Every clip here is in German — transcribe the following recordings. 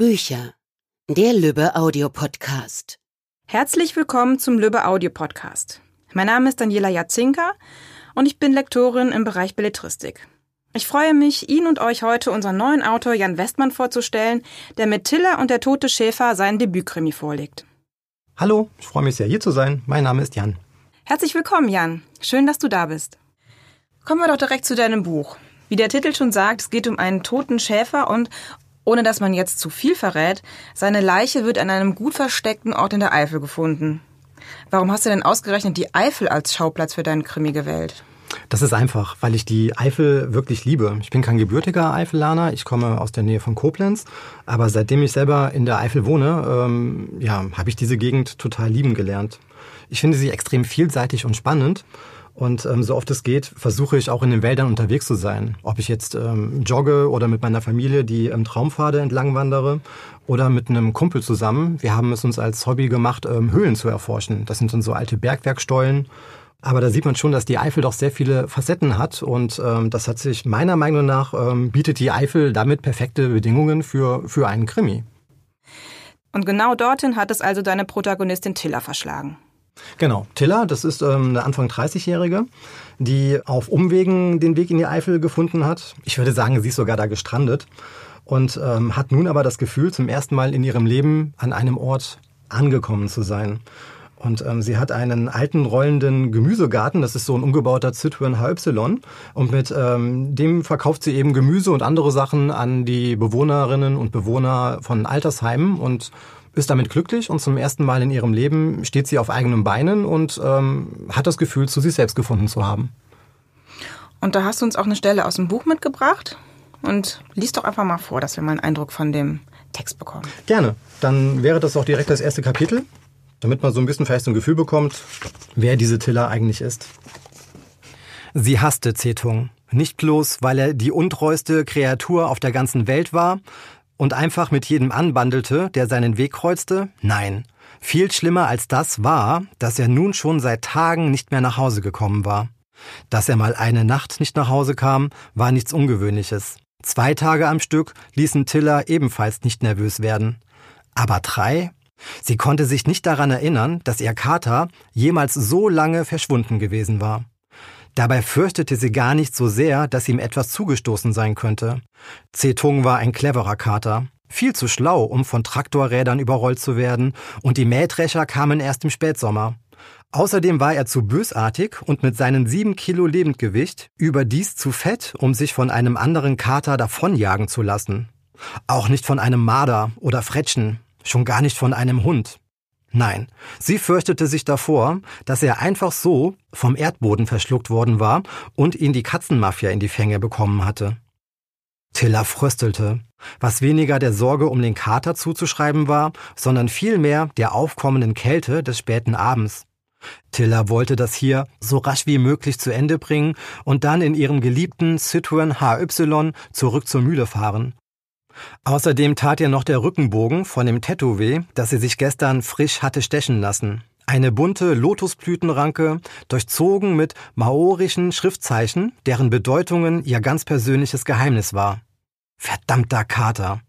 Bücher. Der Lübbe Audio Podcast. Herzlich willkommen zum Lübbe Audio Podcast. Mein Name ist Daniela Jatzinka und ich bin Lektorin im Bereich Belletristik. Ich freue mich, Ihnen und euch heute unseren neuen Autor Jan Westmann vorzustellen, der mit Tiller und der tote Schäfer seinen Debütkrimi vorlegt. Hallo, ich freue mich sehr hier zu sein. Mein Name ist Jan. Herzlich willkommen, Jan. Schön, dass du da bist. Kommen wir doch direkt zu deinem Buch. Wie der Titel schon sagt, es geht um einen toten Schäfer und ohne dass man jetzt zu viel verrät, seine Leiche wird an einem gut versteckten Ort in der Eifel gefunden. Warum hast du denn ausgerechnet die Eifel als Schauplatz für deinen Krimi gewählt? Das ist einfach, weil ich die Eifel wirklich liebe. Ich bin kein gebürtiger Eifelaner, ich komme aus der Nähe von Koblenz, aber seitdem ich selber in der Eifel wohne, ähm, ja, habe ich diese Gegend total lieben gelernt. Ich finde sie extrem vielseitig und spannend und ähm, so oft es geht, versuche ich auch in den Wäldern unterwegs zu sein. Ob ich jetzt ähm, jogge oder mit meiner Familie die ähm, Traumpfade entlang wandere oder mit einem Kumpel zusammen. Wir haben es uns als Hobby gemacht, ähm, Höhlen zu erforschen. Das sind dann so alte Bergwerkstollen. Aber da sieht man schon, dass die Eifel doch sehr viele Facetten hat und ähm, das hat sich meiner Meinung nach ähm, bietet die Eifel damit perfekte Bedingungen für, für einen Krimi. Und genau dorthin hat es also deine Protagonistin Tilla verschlagen. Genau, Tilla, das ist ähm, eine Anfang 30-Jährige, die auf Umwegen den Weg in die Eifel gefunden hat. Ich würde sagen, sie ist sogar da gestrandet und ähm, hat nun aber das Gefühl, zum ersten Mal in ihrem Leben an einem Ort angekommen zu sein. Und ähm, sie hat einen alten rollenden Gemüsegarten, das ist so ein umgebauter Citroën HY. Und mit ähm, dem verkauft sie eben Gemüse und andere Sachen an die Bewohnerinnen und Bewohner von Altersheimen und ist damit glücklich und zum ersten Mal in ihrem Leben steht sie auf eigenen Beinen und ähm, hat das Gefühl, zu sich selbst gefunden zu haben. Und da hast du uns auch eine Stelle aus dem Buch mitgebracht und liest doch einfach mal vor, dass wir mal einen Eindruck von dem Text bekommen. Gerne. Dann wäre das auch direkt das erste Kapitel, damit man so ein bisschen vielleicht so ein Gefühl bekommt, wer diese Tiller eigentlich ist. Sie hasste Zetung. Nicht bloß, weil er die untreueste Kreatur auf der ganzen Welt war, und einfach mit jedem anbandelte, der seinen Weg kreuzte? Nein. Viel schlimmer als das war, dass er nun schon seit Tagen nicht mehr nach Hause gekommen war. Dass er mal eine Nacht nicht nach Hause kam, war nichts Ungewöhnliches. Zwei Tage am Stück ließen Tiller ebenfalls nicht nervös werden. Aber drei? Sie konnte sich nicht daran erinnern, dass ihr Kater jemals so lange verschwunden gewesen war. Dabei fürchtete sie gar nicht so sehr, dass ihm etwas zugestoßen sein könnte. Zetung war ein cleverer Kater. Viel zu schlau, um von Traktorrädern überrollt zu werden, und die Mähdrescher kamen erst im Spätsommer. Außerdem war er zu bösartig und mit seinen sieben Kilo Lebendgewicht überdies zu fett, um sich von einem anderen Kater davonjagen zu lassen. Auch nicht von einem Marder oder Fretschen, schon gar nicht von einem Hund. Nein, sie fürchtete sich davor, dass er einfach so vom Erdboden verschluckt worden war und ihn die Katzenmafia in die Fänge bekommen hatte. Tilla fröstelte, was weniger der Sorge um den Kater zuzuschreiben war, sondern vielmehr der aufkommenden Kälte des späten Abends. Tilla wollte das hier so rasch wie möglich zu Ende bringen und dann in ihrem geliebten Citroën HY zurück zur Mühle fahren, Außerdem tat ihr noch der Rückenbogen von dem Tattoo weh, das sie sich gestern frisch hatte stechen lassen. Eine bunte Lotusblütenranke, durchzogen mit maorischen Schriftzeichen, deren Bedeutungen ihr ganz persönliches Geheimnis war. Verdammter Kater!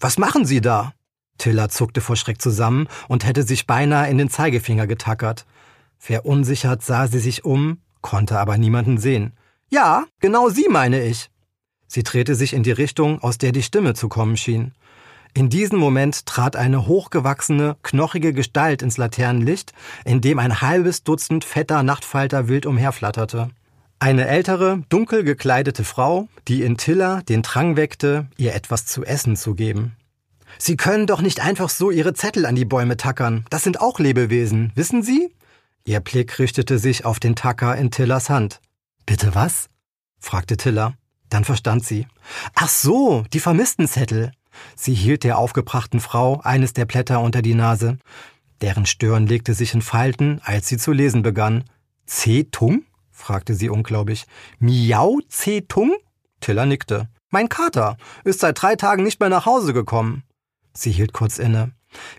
Was machen Sie da? Tilla zuckte vor Schreck zusammen und hätte sich beinahe in den Zeigefinger getackert. Verunsichert sah sie sich um, konnte aber niemanden sehen. Ja, genau Sie meine ich. Sie drehte sich in die Richtung, aus der die Stimme zu kommen schien. In diesem Moment trat eine hochgewachsene, knochige Gestalt ins Laternenlicht, in dem ein halbes Dutzend fetter Nachtfalter wild umherflatterte. Eine ältere, dunkel gekleidete Frau, die in Tiller den Drang weckte, ihr etwas zu essen zu geben. Sie können doch nicht einfach so Ihre Zettel an die Bäume tackern. Das sind auch Lebewesen, wissen Sie? Ihr Blick richtete sich auf den Tacker in Tillers Hand. Bitte was? fragte Tiller. Dann verstand sie. Ach so, die Vermisstenzettel. Sie hielt der aufgebrachten Frau eines der Blätter unter die Nase. Deren Stirn legte sich in Falten, als sie zu lesen begann. Zetung? fragte sie unglaublich. Miau Zetung? Tiller nickte. Mein Kater ist seit drei Tagen nicht mehr nach Hause gekommen. Sie hielt kurz inne.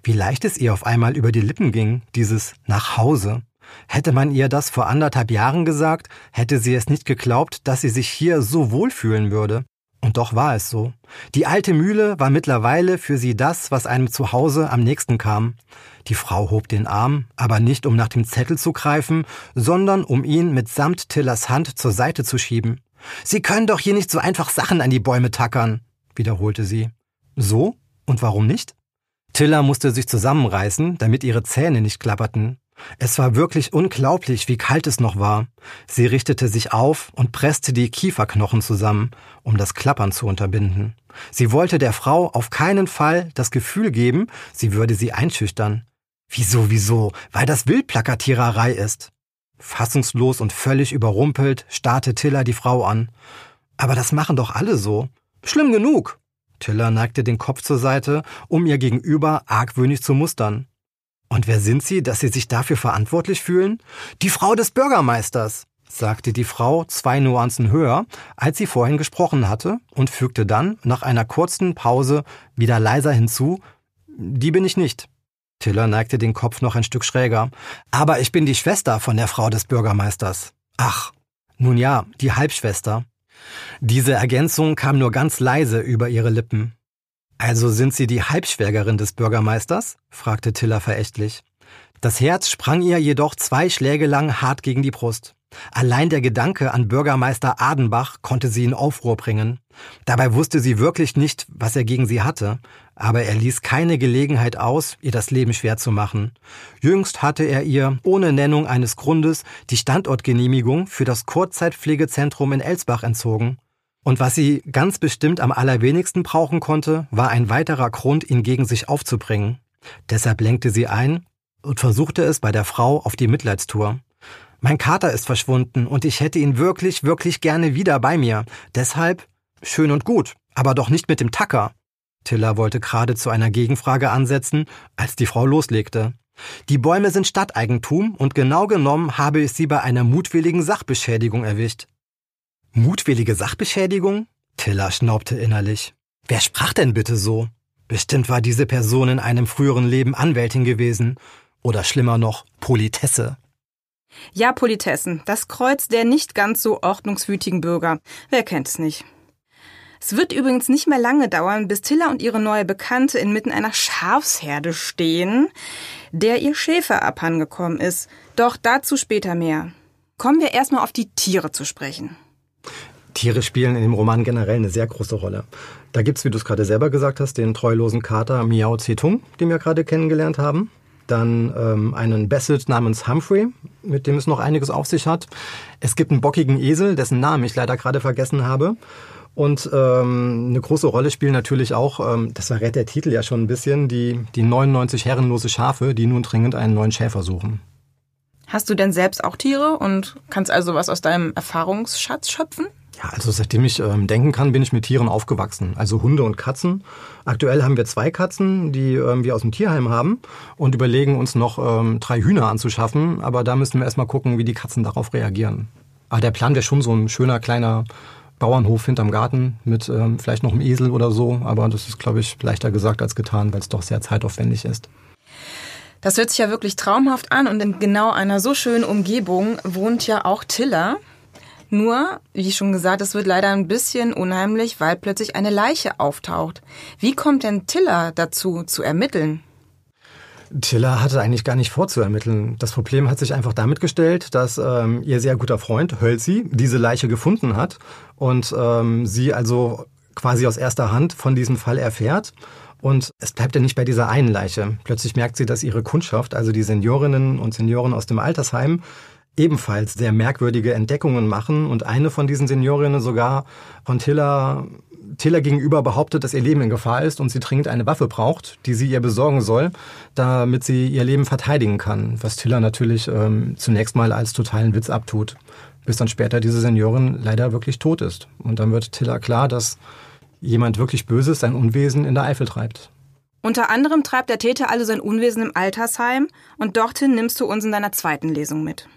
Wie leicht es ihr auf einmal über die Lippen ging, dieses nach Hause. Hätte man ihr das vor anderthalb Jahren gesagt, hätte sie es nicht geglaubt, dass sie sich hier so wohlfühlen würde. Und doch war es so. Die alte Mühle war mittlerweile für sie das, was einem zu Hause am nächsten kam. Die Frau hob den Arm, aber nicht um nach dem Zettel zu greifen, sondern um ihn mitsamt Tillers Hand zur Seite zu schieben. Sie können doch hier nicht so einfach Sachen an die Bäume tackern, wiederholte sie. So? Und warum nicht? Tiller musste sich zusammenreißen, damit ihre Zähne nicht klapperten. Es war wirklich unglaublich, wie kalt es noch war. Sie richtete sich auf und presste die Kieferknochen zusammen, um das Klappern zu unterbinden. Sie wollte der Frau auf keinen Fall das Gefühl geben, sie würde sie einschüchtern. Wieso, wieso? Weil das Wildplakatiererei ist. Fassungslos und völlig überrumpelt starrte Tiller die Frau an. Aber das machen doch alle so. Schlimm genug. Tiller neigte den Kopf zur Seite, um ihr gegenüber argwöhnig zu mustern. Und wer sind Sie, dass Sie sich dafür verantwortlich fühlen? Die Frau des Bürgermeisters, sagte die Frau zwei Nuancen höher, als sie vorhin gesprochen hatte, und fügte dann, nach einer kurzen Pause, wieder leiser hinzu, die bin ich nicht. Tiller neigte den Kopf noch ein Stück schräger. Aber ich bin die Schwester von der Frau des Bürgermeisters. Ach, nun ja, die Halbschwester. Diese Ergänzung kam nur ganz leise über ihre Lippen. Also sind Sie die Halbschwägerin des Bürgermeisters? fragte Tiller verächtlich. Das Herz sprang ihr jedoch zwei Schläge lang hart gegen die Brust. Allein der Gedanke an Bürgermeister Adenbach konnte sie in Aufruhr bringen. Dabei wusste sie wirklich nicht, was er gegen sie hatte, aber er ließ keine Gelegenheit aus, ihr das Leben schwer zu machen. Jüngst hatte er ihr, ohne Nennung eines Grundes, die Standortgenehmigung für das Kurzzeitpflegezentrum in Elsbach entzogen. Und was sie ganz bestimmt am allerwenigsten brauchen konnte, war ein weiterer Grund, ihn gegen sich aufzubringen. Deshalb lenkte sie ein und versuchte es bei der Frau auf die Mitleidstour. Mein Kater ist verschwunden und ich hätte ihn wirklich, wirklich gerne wieder bei mir. Deshalb schön und gut, aber doch nicht mit dem Tacker. Tiller wollte gerade zu einer Gegenfrage ansetzen, als die Frau loslegte. Die Bäume sind Stadteigentum und genau genommen habe ich sie bei einer mutwilligen Sachbeschädigung erwischt. Mutwillige Sachbeschädigung? Tiller schnaubte innerlich. Wer sprach denn bitte so? Bestimmt war diese Person in einem früheren Leben Anwältin gewesen. Oder schlimmer noch, Politesse. Ja, Politessen, das Kreuz der nicht ganz so ordnungswütigen Bürger. Wer kennt es nicht? Es wird übrigens nicht mehr lange dauern, bis Tilla und ihre neue Bekannte inmitten einer Schafsherde stehen, der ihr Schäfer abhandengekommen ist. Doch dazu später mehr. Kommen wir erstmal auf die Tiere zu sprechen. Tiere spielen in dem Roman generell eine sehr große Rolle. Da gibt's, wie du es gerade selber gesagt hast, den treulosen Kater Miao Zedong, den wir gerade kennengelernt haben. Dann ähm, einen Basset namens Humphrey, mit dem es noch einiges auf sich hat. Es gibt einen bockigen Esel, dessen Namen ich leider gerade vergessen habe. Und ähm, eine große Rolle spielen natürlich auch, ähm, das verrät der Titel ja schon ein bisschen, die, die 99 herrenlose Schafe, die nun dringend einen neuen Schäfer suchen. Hast du denn selbst auch Tiere und kannst also was aus deinem Erfahrungsschatz schöpfen? Ja, also seitdem ich ähm, denken kann, bin ich mit Tieren aufgewachsen. Also Hunde und Katzen. Aktuell haben wir zwei Katzen, die ähm, wir aus dem Tierheim haben und überlegen uns noch ähm, drei Hühner anzuschaffen. Aber da müssen wir erstmal gucken, wie die Katzen darauf reagieren. Aber der Plan wäre schon so ein schöner kleiner Bauernhof hinterm Garten mit ähm, vielleicht noch einem Esel oder so. Aber das ist, glaube ich, leichter gesagt als getan, weil es doch sehr zeitaufwendig ist. Das hört sich ja wirklich traumhaft an und in genau einer so schönen Umgebung wohnt ja auch Tiller. Nur, wie schon gesagt, es wird leider ein bisschen unheimlich, weil plötzlich eine Leiche auftaucht. Wie kommt denn Tiller dazu, zu ermitteln? Tiller hatte eigentlich gar nicht vor zu ermitteln. Das Problem hat sich einfach damit gestellt, dass ähm, ihr sehr guter Freund Hölzi diese Leiche gefunden hat und ähm, sie also quasi aus erster Hand von diesem Fall erfährt und es bleibt ja nicht bei dieser einen Leiche. Plötzlich merkt sie, dass ihre Kundschaft, also die Seniorinnen und Senioren aus dem Altersheim, ebenfalls sehr merkwürdige Entdeckungen machen und eine von diesen Seniorinnen sogar von Tiller, Tiller gegenüber behauptet, dass ihr Leben in Gefahr ist und sie dringend eine Waffe braucht, die sie ihr besorgen soll, damit sie ihr Leben verteidigen kann, was Tiller natürlich ähm, zunächst mal als totalen Witz abtut, bis dann später diese Seniorin leider wirklich tot ist. Und dann wird Tiller klar, dass jemand wirklich Böses sein Unwesen in der Eifel treibt. Unter anderem treibt der Täter also sein Unwesen im Altersheim und dorthin nimmst du uns in deiner zweiten Lesung mit.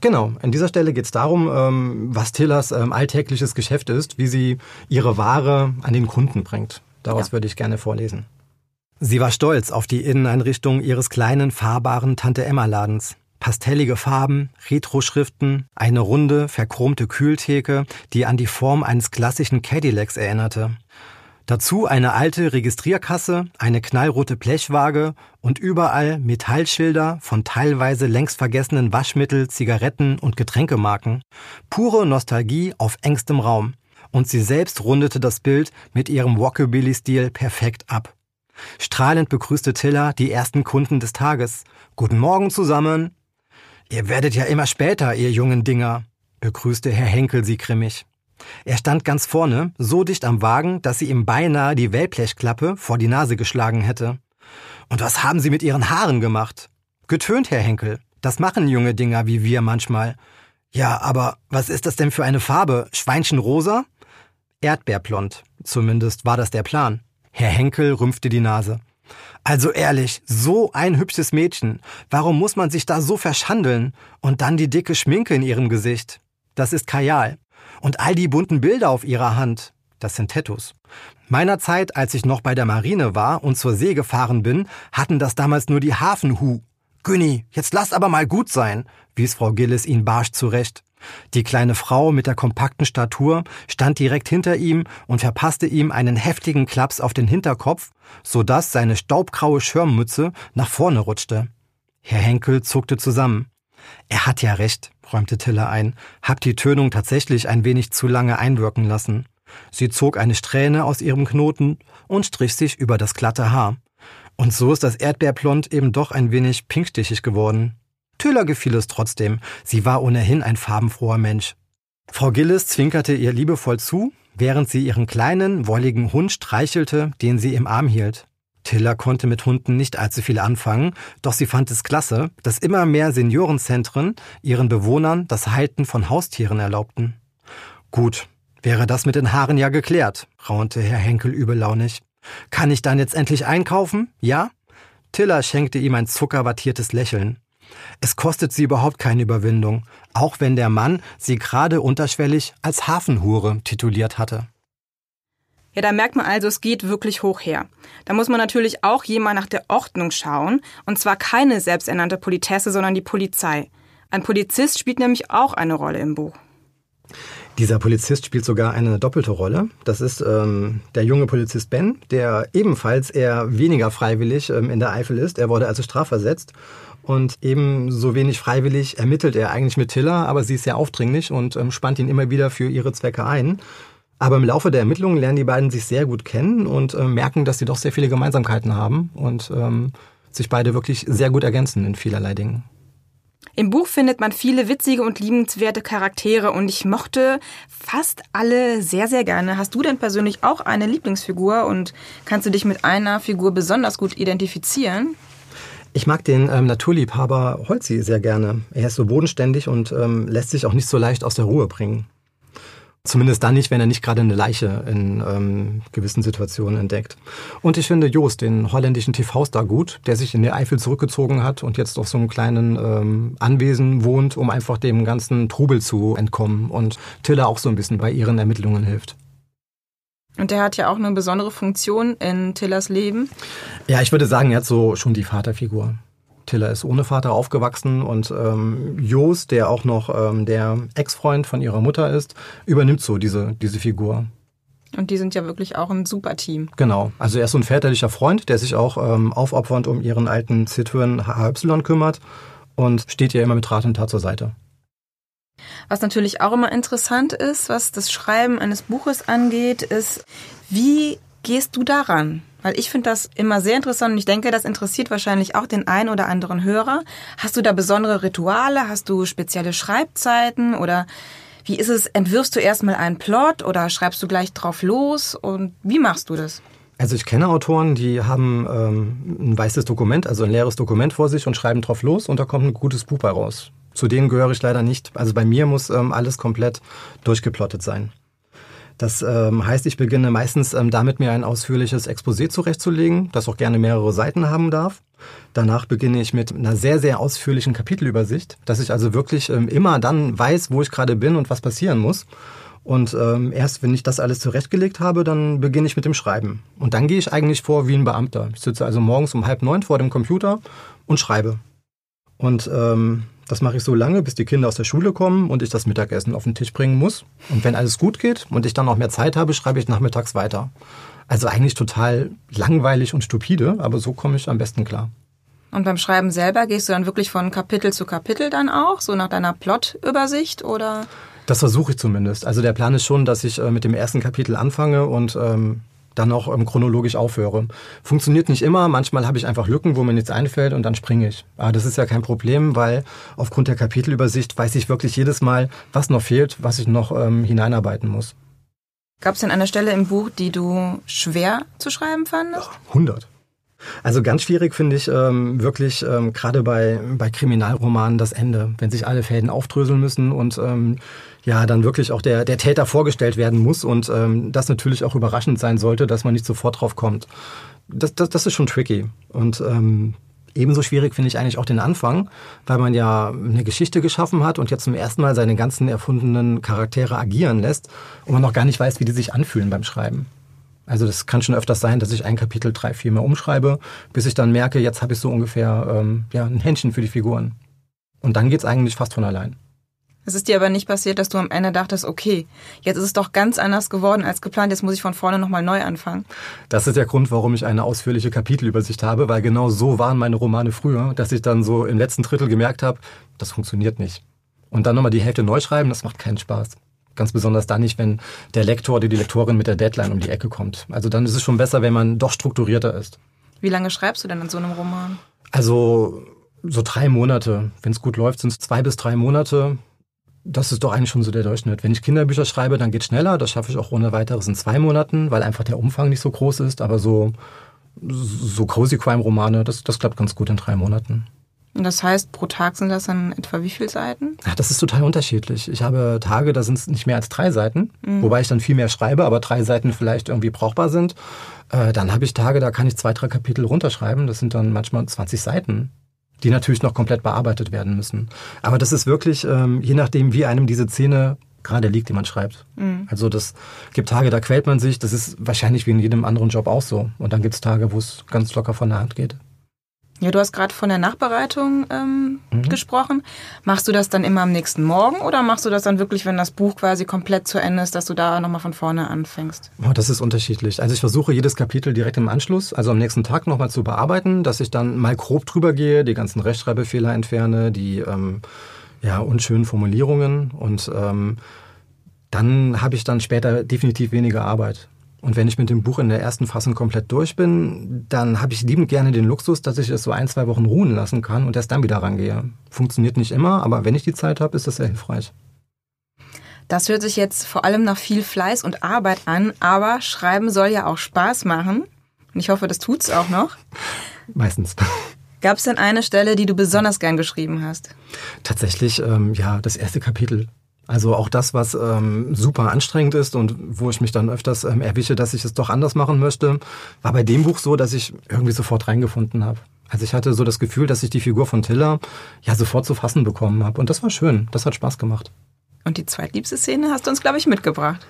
Genau, an dieser Stelle geht es darum, ähm, was Tillers ähm, alltägliches Geschäft ist, wie sie ihre Ware an den Kunden bringt. Daraus ja. würde ich gerne vorlesen. Sie war stolz auf die Inneneinrichtung ihres kleinen, fahrbaren Tante-Emma-Ladens. Pastellige Farben, Retroschriften, eine runde, verchromte Kühltheke, die an die Form eines klassischen Cadillacs erinnerte. Dazu eine alte Registrierkasse, eine knallrote Blechwaage und überall Metallschilder von teilweise längst vergessenen Waschmittel, Zigaretten und Getränkemarken. Pure Nostalgie auf engstem Raum. Und sie selbst rundete das Bild mit ihrem Rockabilly-Stil perfekt ab. Strahlend begrüßte Tiller die ersten Kunden des Tages. Guten Morgen zusammen. Ihr werdet ja immer später, ihr jungen Dinger, begrüßte Herr Henkel sie grimmig. Er stand ganz vorne, so dicht am Wagen, dass sie ihm beinahe die Wellblechklappe vor die Nase geschlagen hätte. Und was haben Sie mit Ihren Haaren gemacht? Getönt, Herr Henkel. Das machen junge Dinger wie wir manchmal. Ja, aber was ist das denn für eine Farbe? Schweinchenrosa? Erdbeerblond. Zumindest war das der Plan. Herr Henkel rümpfte die Nase. Also ehrlich, so ein hübsches Mädchen. Warum muss man sich da so verschandeln? Und dann die dicke Schminke in ihrem Gesicht. Das ist Kajal. Und all die bunten Bilder auf ihrer Hand, das sind Tattoos. Meiner Zeit, als ich noch bei der Marine war und zur See gefahren bin, hatten das damals nur die Hafenhu. Günni, jetzt lass aber mal gut sein, wies Frau Gillis ihn barsch zurecht. Die kleine Frau mit der kompakten Statur stand direkt hinter ihm und verpasste ihm einen heftigen Klaps auf den Hinterkopf, so dass seine staubgraue Schirmmütze nach vorne rutschte. Herr Henkel zuckte zusammen. Er hat ja recht räumte Tiller ein, hab die Tönung tatsächlich ein wenig zu lange einwirken lassen. Sie zog eine Strähne aus ihrem Knoten und strich sich über das glatte Haar. Und so ist das Erdbeerblond eben doch ein wenig pinkstichig geworden. Tiller gefiel es trotzdem, sie war ohnehin ein farbenfroher Mensch. Frau Gillis zwinkerte ihr liebevoll zu, während sie ihren kleinen, wolligen Hund streichelte, den sie im Arm hielt. Tiller konnte mit Hunden nicht allzu viel anfangen, doch sie fand es klasse, dass immer mehr Seniorenzentren ihren Bewohnern das Halten von Haustieren erlaubten. Gut, wäre das mit den Haaren ja geklärt, raunte Herr Henkel übellaunig. Kann ich dann jetzt endlich einkaufen? Ja? Tiller schenkte ihm ein zuckerwattiertes Lächeln. Es kostet sie überhaupt keine Überwindung, auch wenn der Mann sie gerade unterschwellig als Hafenhure tituliert hatte. Ja, da merkt man also, es geht wirklich hoch her. Da muss man natürlich auch jemand nach der Ordnung schauen, und zwar keine selbsternannte Politesse, sondern die Polizei. Ein Polizist spielt nämlich auch eine Rolle im Buch. Dieser Polizist spielt sogar eine doppelte Rolle. Das ist ähm, der junge Polizist Ben, der ebenfalls eher weniger freiwillig ähm, in der Eifel ist. Er wurde also strafversetzt und ebenso wenig freiwillig ermittelt er eigentlich mit Tiller, aber sie ist sehr aufdringlich und ähm, spannt ihn immer wieder für ihre Zwecke ein. Aber im Laufe der Ermittlungen lernen die beiden sich sehr gut kennen und äh, merken, dass sie doch sehr viele Gemeinsamkeiten haben und ähm, sich beide wirklich sehr gut ergänzen in vielerlei Dingen. Im Buch findet man viele witzige und liebenswerte Charaktere und ich mochte fast alle sehr, sehr gerne. Hast du denn persönlich auch eine Lieblingsfigur und kannst du dich mit einer Figur besonders gut identifizieren? Ich mag den ähm, Naturliebhaber Holzi sehr gerne. Er ist so bodenständig und ähm, lässt sich auch nicht so leicht aus der Ruhe bringen. Zumindest dann nicht, wenn er nicht gerade eine Leiche in ähm, gewissen Situationen entdeckt. Und ich finde Joost, den holländischen TV-Star, gut, der sich in der Eifel zurückgezogen hat und jetzt auf so einem kleinen ähm, Anwesen wohnt, um einfach dem ganzen Trubel zu entkommen und Tiller auch so ein bisschen bei ihren Ermittlungen hilft. Und der hat ja auch eine besondere Funktion in Tillers Leben. Ja, ich würde sagen, er hat so schon die Vaterfigur. Tiller ist ohne Vater aufgewachsen und ähm, Jos, der auch noch ähm, der Ex-Freund von ihrer Mutter ist, übernimmt so diese, diese Figur. Und die sind ja wirklich auch ein super Team. Genau. Also er ist so ein väterlicher Freund, der sich auch ähm, aufopfernd um ihren alten Citroën HY kümmert und steht ihr immer mit Rat und Tat zur Seite. Was natürlich auch immer interessant ist, was das Schreiben eines Buches angeht, ist, wie gehst du daran? Weil ich finde das immer sehr interessant und ich denke, das interessiert wahrscheinlich auch den einen oder anderen Hörer. Hast du da besondere Rituale? Hast du spezielle Schreibzeiten oder wie ist es? Entwirfst du erstmal einen Plot oder schreibst du gleich drauf los und wie machst du das? Also ich kenne Autoren, die haben ähm, ein weißes Dokument, also ein leeres Dokument vor sich und schreiben drauf los und da kommt ein gutes Buch bei raus. Zu denen gehöre ich leider nicht. Also bei mir muss ähm, alles komplett durchgeplottet sein. Das ähm, heißt, ich beginne meistens ähm, damit, mir ein ausführliches Exposé zurechtzulegen, das auch gerne mehrere Seiten haben darf. Danach beginne ich mit einer sehr, sehr ausführlichen Kapitelübersicht, dass ich also wirklich ähm, immer dann weiß, wo ich gerade bin und was passieren muss. Und ähm, erst wenn ich das alles zurechtgelegt habe, dann beginne ich mit dem Schreiben. Und dann gehe ich eigentlich vor wie ein Beamter. Ich sitze also morgens um halb neun vor dem Computer und schreibe. Und ähm, das mache ich so lange, bis die Kinder aus der Schule kommen und ich das Mittagessen auf den Tisch bringen muss. Und wenn alles gut geht und ich dann noch mehr Zeit habe, schreibe ich nachmittags weiter. Also eigentlich total langweilig und stupide, aber so komme ich am besten klar. Und beim Schreiben selber gehst du dann wirklich von Kapitel zu Kapitel dann auch, so nach deiner Plot-Übersicht oder? Das versuche ich zumindest. Also der Plan ist schon, dass ich äh, mit dem ersten Kapitel anfange und ähm, dann auch ähm, chronologisch aufhöre. Funktioniert nicht immer, manchmal habe ich einfach Lücken, wo mir nichts einfällt und dann springe ich. Aber das ist ja kein Problem, weil aufgrund der Kapitelübersicht weiß ich wirklich jedes Mal, was noch fehlt, was ich noch ähm, hineinarbeiten muss. Gab es denn eine Stelle im Buch, die du schwer zu schreiben fandest? 100. Also ganz schwierig finde ich ähm, wirklich ähm, gerade bei, bei Kriminalromanen das Ende, wenn sich alle Fäden aufdröseln müssen und ähm, ja dann wirklich auch der, der Täter vorgestellt werden muss und ähm, das natürlich auch überraschend sein sollte, dass man nicht sofort drauf kommt. Das, das, das ist schon tricky. Und ähm, ebenso schwierig finde ich eigentlich auch den Anfang, weil man ja eine Geschichte geschaffen hat und jetzt zum ersten Mal seine ganzen erfundenen Charaktere agieren lässt und man noch gar nicht weiß, wie die sich anfühlen beim Schreiben. Also das kann schon öfters sein, dass ich ein Kapitel drei, vier Mal umschreibe, bis ich dann merke, jetzt habe ich so ungefähr ähm, ja, ein Händchen für die Figuren. Und dann geht's eigentlich fast von allein. Es ist dir aber nicht passiert, dass du am Ende dachtest, okay, jetzt ist es doch ganz anders geworden als geplant, jetzt muss ich von vorne nochmal neu anfangen. Das ist der Grund, warum ich eine ausführliche Kapitelübersicht habe, weil genau so waren meine Romane früher, dass ich dann so im letzten Drittel gemerkt habe, das funktioniert nicht. Und dann nochmal die Hälfte neu schreiben, das macht keinen Spaß. Ganz besonders dann nicht, wenn der Lektor oder die Lektorin mit der Deadline um die Ecke kommt. Also dann ist es schon besser, wenn man doch strukturierter ist. Wie lange schreibst du denn in so einem Roman? Also so drei Monate. Wenn es gut läuft, sind es zwei bis drei Monate. Das ist doch eigentlich schon so der Durchschnitt. Wenn ich Kinderbücher schreibe, dann geht schneller. Das schaffe ich auch ohne weiteres in zwei Monaten, weil einfach der Umfang nicht so groß ist. Aber so, so Cozy Crime Romane, das, das klappt ganz gut in drei Monaten. Und das heißt, pro Tag sind das dann etwa wie viele Seiten? Ja, das ist total unterschiedlich. Ich habe Tage, da sind es nicht mehr als drei Seiten, mhm. wobei ich dann viel mehr schreibe, aber drei Seiten vielleicht irgendwie brauchbar sind. Äh, dann habe ich Tage, da kann ich zwei, drei Kapitel runterschreiben. Das sind dann manchmal 20 Seiten, die natürlich noch komplett bearbeitet werden müssen. Aber das ist wirklich, ähm, je nachdem, wie einem diese Szene gerade liegt, die man schreibt. Mhm. Also das gibt Tage, da quält man sich. Das ist wahrscheinlich wie in jedem anderen Job auch so. Und dann gibt es Tage, wo es ganz locker von der Hand geht. Ja, du hast gerade von der Nachbereitung ähm, mhm. gesprochen. Machst du das dann immer am nächsten Morgen oder machst du das dann wirklich, wenn das Buch quasi komplett zu Ende ist, dass du da nochmal von vorne anfängst? Oh, das ist unterschiedlich. Also ich versuche jedes Kapitel direkt im Anschluss, also am nächsten Tag nochmal zu bearbeiten, dass ich dann mal grob drüber gehe, die ganzen Rechtschreibfehler entferne, die ähm, ja, unschönen Formulierungen und ähm, dann habe ich dann später definitiv weniger Arbeit. Und wenn ich mit dem Buch in der ersten Fassung komplett durch bin, dann habe ich liebend gerne den Luxus, dass ich es so ein, zwei Wochen ruhen lassen kann und erst dann wieder rangehe. Funktioniert nicht immer, aber wenn ich die Zeit habe, ist das sehr hilfreich. Das hört sich jetzt vor allem nach viel Fleiß und Arbeit an, aber Schreiben soll ja auch Spaß machen. Und ich hoffe, das tut's auch noch. Meistens. Gab es denn eine Stelle, die du besonders gern geschrieben hast? Tatsächlich, ähm, ja, das erste Kapitel. Also auch das, was ähm, super anstrengend ist und wo ich mich dann öfters ähm, erwische, dass ich es doch anders machen möchte, war bei dem Buch so, dass ich irgendwie sofort reingefunden habe. Also ich hatte so das Gefühl, dass ich die Figur von Tiller ja sofort zu fassen bekommen habe. Und das war schön. Das hat Spaß gemacht. Und die zweitliebste Szene hast du uns, glaube ich, mitgebracht.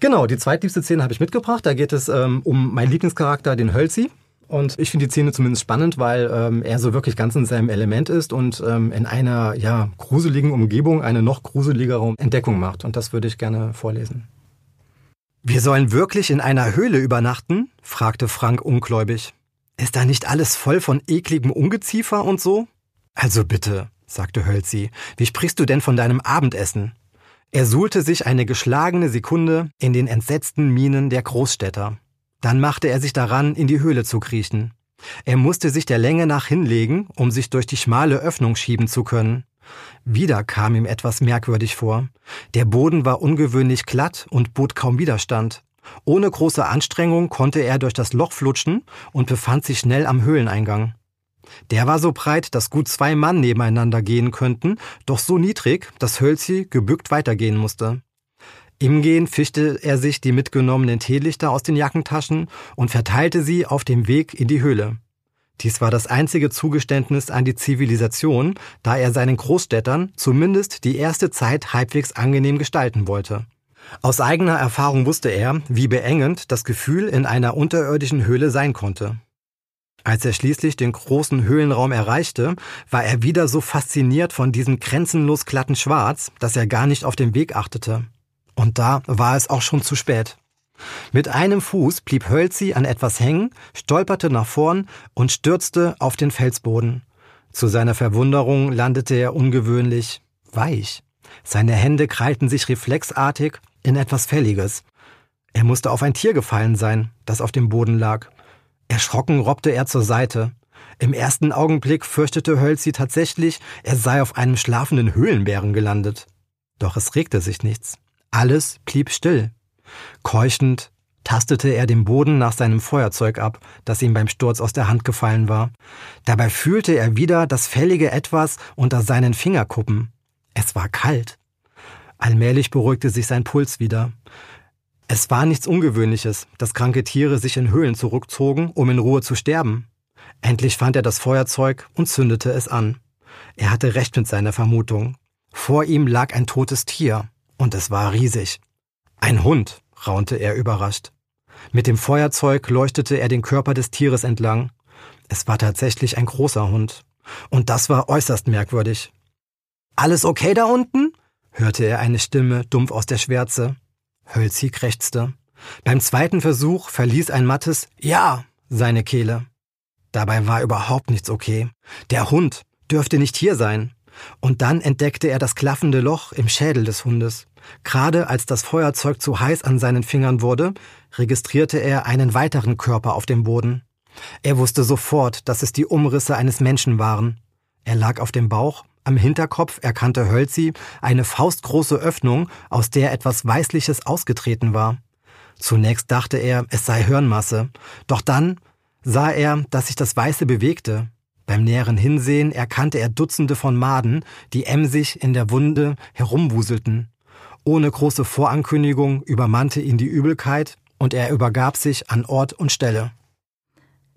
Genau, die zweitliebste Szene habe ich mitgebracht. Da geht es ähm, um meinen Lieblingscharakter, den Hölzi. Und ich finde die Szene zumindest spannend, weil ähm, er so wirklich ganz in seinem Element ist und ähm, in einer ja, gruseligen Umgebung eine noch gruseligere Entdeckung macht. Und das würde ich gerne vorlesen. Wir sollen wirklich in einer Höhle übernachten? fragte Frank ungläubig. Ist da nicht alles voll von ekligem Ungeziefer und so? Also bitte, sagte Hölzi, wie sprichst du denn von deinem Abendessen? Er suhlte sich eine geschlagene Sekunde in den entsetzten Mienen der Großstädter. Dann machte er sich daran, in die Höhle zu kriechen. Er musste sich der Länge nach hinlegen, um sich durch die schmale Öffnung schieben zu können. Wieder kam ihm etwas merkwürdig vor. Der Boden war ungewöhnlich glatt und bot kaum Widerstand. Ohne große Anstrengung konnte er durch das Loch flutschen und befand sich schnell am Höhleneingang. Der war so breit, dass gut zwei Mann nebeneinander gehen könnten, doch so niedrig, dass Hölzi gebückt weitergehen musste. Im Gehen fischte er sich die mitgenommenen Teelichter aus den Jackentaschen und verteilte sie auf dem Weg in die Höhle. Dies war das einzige Zugeständnis an die Zivilisation, da er seinen Großstädtern zumindest die erste Zeit halbwegs angenehm gestalten wollte. Aus eigener Erfahrung wusste er, wie beengend das Gefühl in einer unterirdischen Höhle sein konnte. Als er schließlich den großen Höhlenraum erreichte, war er wieder so fasziniert von diesem grenzenlos glatten Schwarz, dass er gar nicht auf den Weg achtete. Und da war es auch schon zu spät. Mit einem Fuß blieb Hölzi an etwas hängen, stolperte nach vorn und stürzte auf den Felsboden. Zu seiner Verwunderung landete er ungewöhnlich weich. Seine Hände krallten sich reflexartig in etwas Fälliges. Er musste auf ein Tier gefallen sein, das auf dem Boden lag. Erschrocken robbte er zur Seite. Im ersten Augenblick fürchtete Hölzi tatsächlich, er sei auf einem schlafenden Höhlenbären gelandet. Doch es regte sich nichts. Alles blieb still. Keuchend tastete er den Boden nach seinem Feuerzeug ab, das ihm beim Sturz aus der Hand gefallen war. Dabei fühlte er wieder das fällige Etwas unter seinen Fingerkuppen. Es war kalt. Allmählich beruhigte sich sein Puls wieder. Es war nichts Ungewöhnliches, dass kranke Tiere sich in Höhlen zurückzogen, um in Ruhe zu sterben. Endlich fand er das Feuerzeug und zündete es an. Er hatte recht mit seiner Vermutung. Vor ihm lag ein totes Tier, und es war riesig. Ein Hund, raunte er überrascht. Mit dem Feuerzeug leuchtete er den Körper des Tieres entlang. Es war tatsächlich ein großer Hund. Und das war äußerst merkwürdig. Alles okay da unten? hörte er eine Stimme dumpf aus der Schwärze. Hölzi krächzte. Beim zweiten Versuch verließ ein mattes Ja seine Kehle. Dabei war überhaupt nichts okay. Der Hund dürfte nicht hier sein. Und dann entdeckte er das klaffende Loch im Schädel des Hundes. Gerade als das Feuerzeug zu heiß an seinen Fingern wurde, registrierte er einen weiteren Körper auf dem Boden. Er wusste sofort, dass es die Umrisse eines Menschen waren. Er lag auf dem Bauch, am Hinterkopf erkannte Hölzi eine faustgroße Öffnung, aus der etwas Weißliches ausgetreten war. Zunächst dachte er, es sei Hirnmasse, doch dann sah er, dass sich das Weiße bewegte. Beim näheren Hinsehen erkannte er Dutzende von Maden, die emsig in der Wunde herumwuselten. Ohne große Vorankündigung übermannte ihn die Übelkeit und er übergab sich an Ort und Stelle.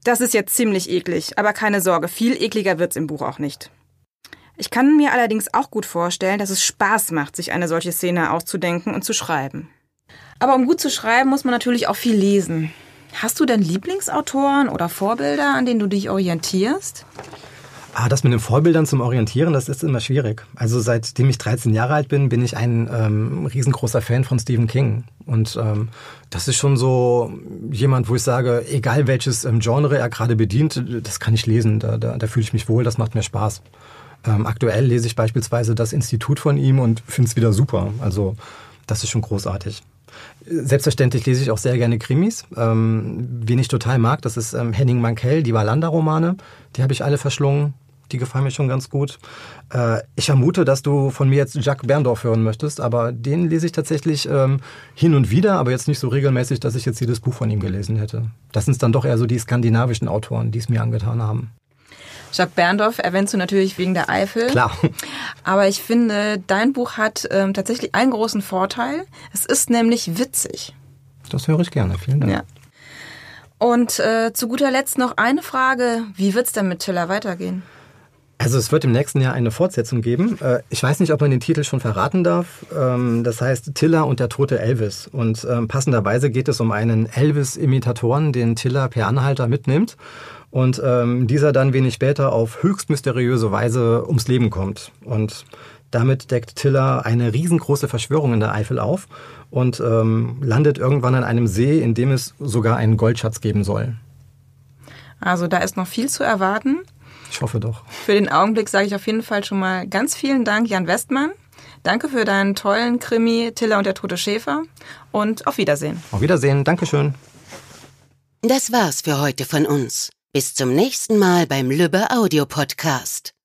Das ist jetzt ziemlich eklig, aber keine Sorge, viel ekliger wird's im Buch auch nicht. Ich kann mir allerdings auch gut vorstellen, dass es Spaß macht, sich eine solche Szene auszudenken und zu schreiben. Aber um gut zu schreiben, muss man natürlich auch viel lesen. Hast du denn Lieblingsautoren oder Vorbilder, an denen du dich orientierst? Ah, das mit den Vorbildern zum Orientieren, das ist immer schwierig. Also seitdem ich 13 Jahre alt bin, bin ich ein ähm, riesengroßer Fan von Stephen King. Und ähm, das ist schon so jemand, wo ich sage, egal welches ähm, Genre er gerade bedient, das kann ich lesen. Da, da, da fühle ich mich wohl, das macht mir Spaß. Ähm, aktuell lese ich beispielsweise das Institut von ihm und finde es wieder super. Also das ist schon großartig. Selbstverständlich lese ich auch sehr gerne Krimis. Ähm, wen ich total mag, das ist ähm, Henning Mankell, die Wallander-Romane. Die habe ich alle verschlungen. Die gefallen mir schon ganz gut. Äh, ich vermute, dass du von mir jetzt Jacques Berndorf hören möchtest, aber den lese ich tatsächlich ähm, hin und wieder, aber jetzt nicht so regelmäßig, dass ich jetzt jedes Buch von ihm gelesen hätte. Das sind dann doch eher so die skandinavischen Autoren, die es mir angetan haben. Jacques Berndorf erwähnst du natürlich wegen der Eifel. Klar. Aber ich finde, dein Buch hat ähm, tatsächlich einen großen Vorteil. Es ist nämlich witzig. Das höre ich gerne. Vielen Dank. Ja. Und äh, zu guter Letzt noch eine Frage. Wie wird es denn mit Tiller weitergehen? Also es wird im nächsten Jahr eine Fortsetzung geben. Äh, ich weiß nicht, ob man den Titel schon verraten darf. Ähm, das heißt Tiller und der tote Elvis. Und ähm, passenderweise geht es um einen Elvis-Imitatoren, den Tiller per Anhalter mitnimmt und ähm, dieser dann wenig später auf höchst mysteriöse Weise ums Leben kommt. Und damit deckt Tiller eine riesengroße Verschwörung in der Eifel auf und landet irgendwann an einem See, in dem es sogar einen Goldschatz geben soll. Also da ist noch viel zu erwarten. Ich hoffe doch. Für den Augenblick sage ich auf jeden Fall schon mal ganz vielen Dank, Jan Westmann. Danke für deinen tollen Krimi Tiller und der tote Schäfer und auf Wiedersehen. Auf Wiedersehen, Dankeschön. Das war's für heute von uns. Bis zum nächsten Mal beim Lübbe Audio Podcast.